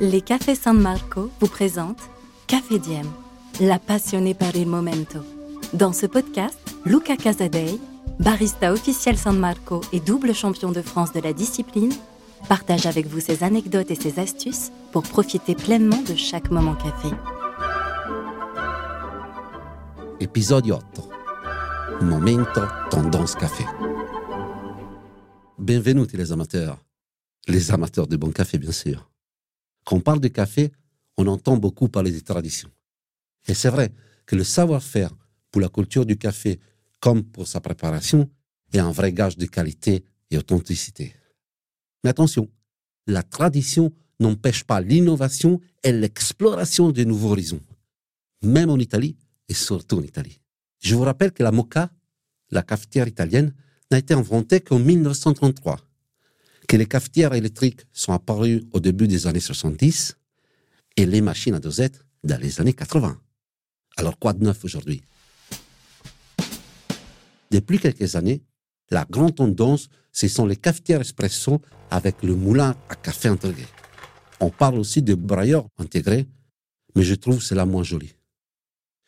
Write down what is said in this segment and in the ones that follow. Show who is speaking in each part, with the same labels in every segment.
Speaker 1: Les Cafés San Marco vous présentent Café Diem, la passionnée par il momento. Dans ce podcast, Luca Casadei, barista officiel San Marco et double champion de France de la discipline, partage avec vous ses anecdotes et ses astuces pour profiter pleinement de chaque moment café.
Speaker 2: Épisode 8. Momento Tendance Café. Bienvenue les amateurs. Les amateurs de bon café, bien sûr. Quand on parle de café, on entend beaucoup parler des traditions. Et c'est vrai que le savoir-faire pour la culture du café, comme pour sa préparation, est un vrai gage de qualité et authenticité. Mais attention, la tradition n'empêche pas l'innovation et l'exploration de nouveaux horizons, même en Italie et surtout en Italie. Je vous rappelle que la mocha, la cafetière italienne, n'a été inventée qu'en 1933 que les cafetières électriques sont apparues au début des années 70 et les machines à dosette dans les années 80. Alors quoi de neuf aujourd'hui? Depuis quelques années, la grande tendance, ce sont les cafetières espresso avec le moulin à café intégré. On parle aussi de brailleur intégré, mais je trouve cela moins joli.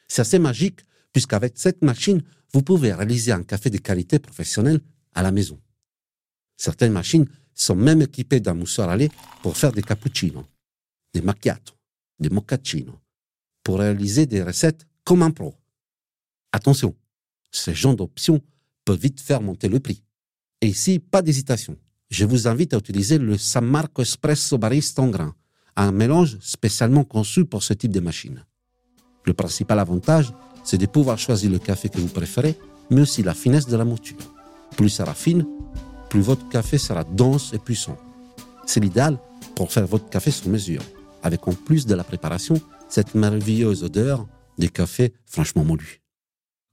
Speaker 2: C'est assez magique puisqu'avec cette machine, vous pouvez réaliser un café de qualité professionnelle à la maison. Certaines machines sont même équipés d'un lait pour faire des cappuccinos, des macchiato, des moccaccinos, pour réaliser des recettes comme un pro. Attention, ce genre d'options peut vite faire monter le prix. Et ici, pas d'hésitation. Je vous invite à utiliser le San Marco Espresso Barista en grain, un mélange spécialement conçu pour ce type de machine. Le principal avantage, c'est de pouvoir choisir le café que vous préférez, mais aussi la finesse de la mouture. Plus ça raffine, plus votre café sera dense et puissant. C'est l'idéal pour faire votre café sur mesure, avec en plus de la préparation cette merveilleuse odeur des cafés franchement mollus.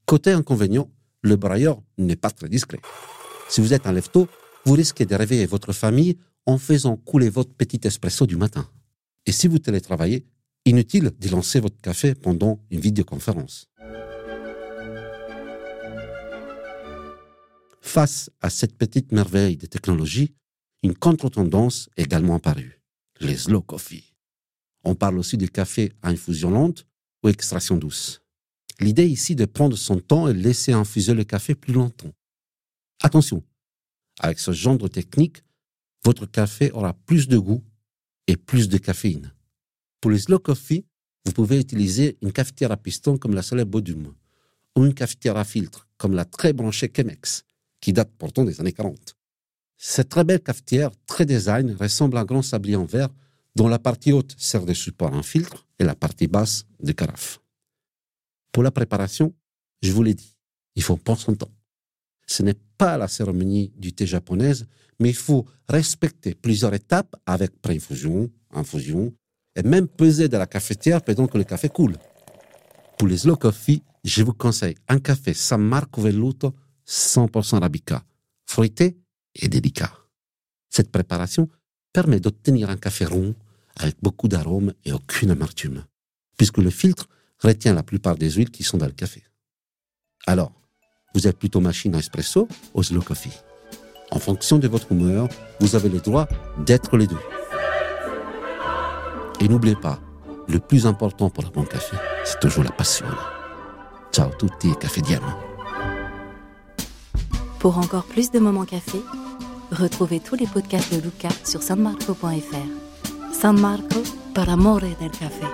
Speaker 2: Côté inconvénient, le brailleur n'est pas très discret. Si vous êtes un lève vous risquez de réveiller votre famille en faisant couler votre petit espresso du matin. Et si vous télétravaillez, inutile de lancer votre café pendant une vidéoconférence. Face à cette petite merveille de technologie, une contre-tendance est également apparue, les slow coffee. On parle aussi de café à infusion lente ou extraction douce. L'idée ici est de prendre son temps et laisser infuser le café plus longtemps. Attention, avec ce genre de technique, votre café aura plus de goût et plus de caféine. Pour les slow coffee, vous pouvez utiliser une cafetière à piston comme la célèbre Bodum ou une cafetière à filtre comme la très branchée Chemex qui date pourtant des années 40. Cette très belle cafetière, très design, ressemble à un grand sablier en verre dont la partie haute sert de support à un filtre et la partie basse de carafe. Pour la préparation, je vous l'ai dit, il faut prendre son temps. Ce n'est pas la cérémonie du thé japonaise, mais il faut respecter plusieurs étapes avec pré-infusion, infusion, et même peser de la cafetière pendant que le café coule. Pour les slow coffee, je vous conseille un café San Marco Velluto 100% arabica, fruité et délicat. Cette préparation permet d'obtenir un café rond avec beaucoup d'arômes et aucune amertume, puisque le filtre retient la plupart des huiles qui sont dans le café. Alors, vous êtes plutôt machine à espresso ou slow coffee? En fonction de votre humeur, vous avez le droit d'être les deux. Et n'oubliez pas, le plus important pour un bon café, c'est toujours la passion. Ciao tutti café diem.
Speaker 1: Pour encore plus de moments café, retrouvez tous les podcasts de Luca sur sanmarco.fr. San Marco, par amore del café.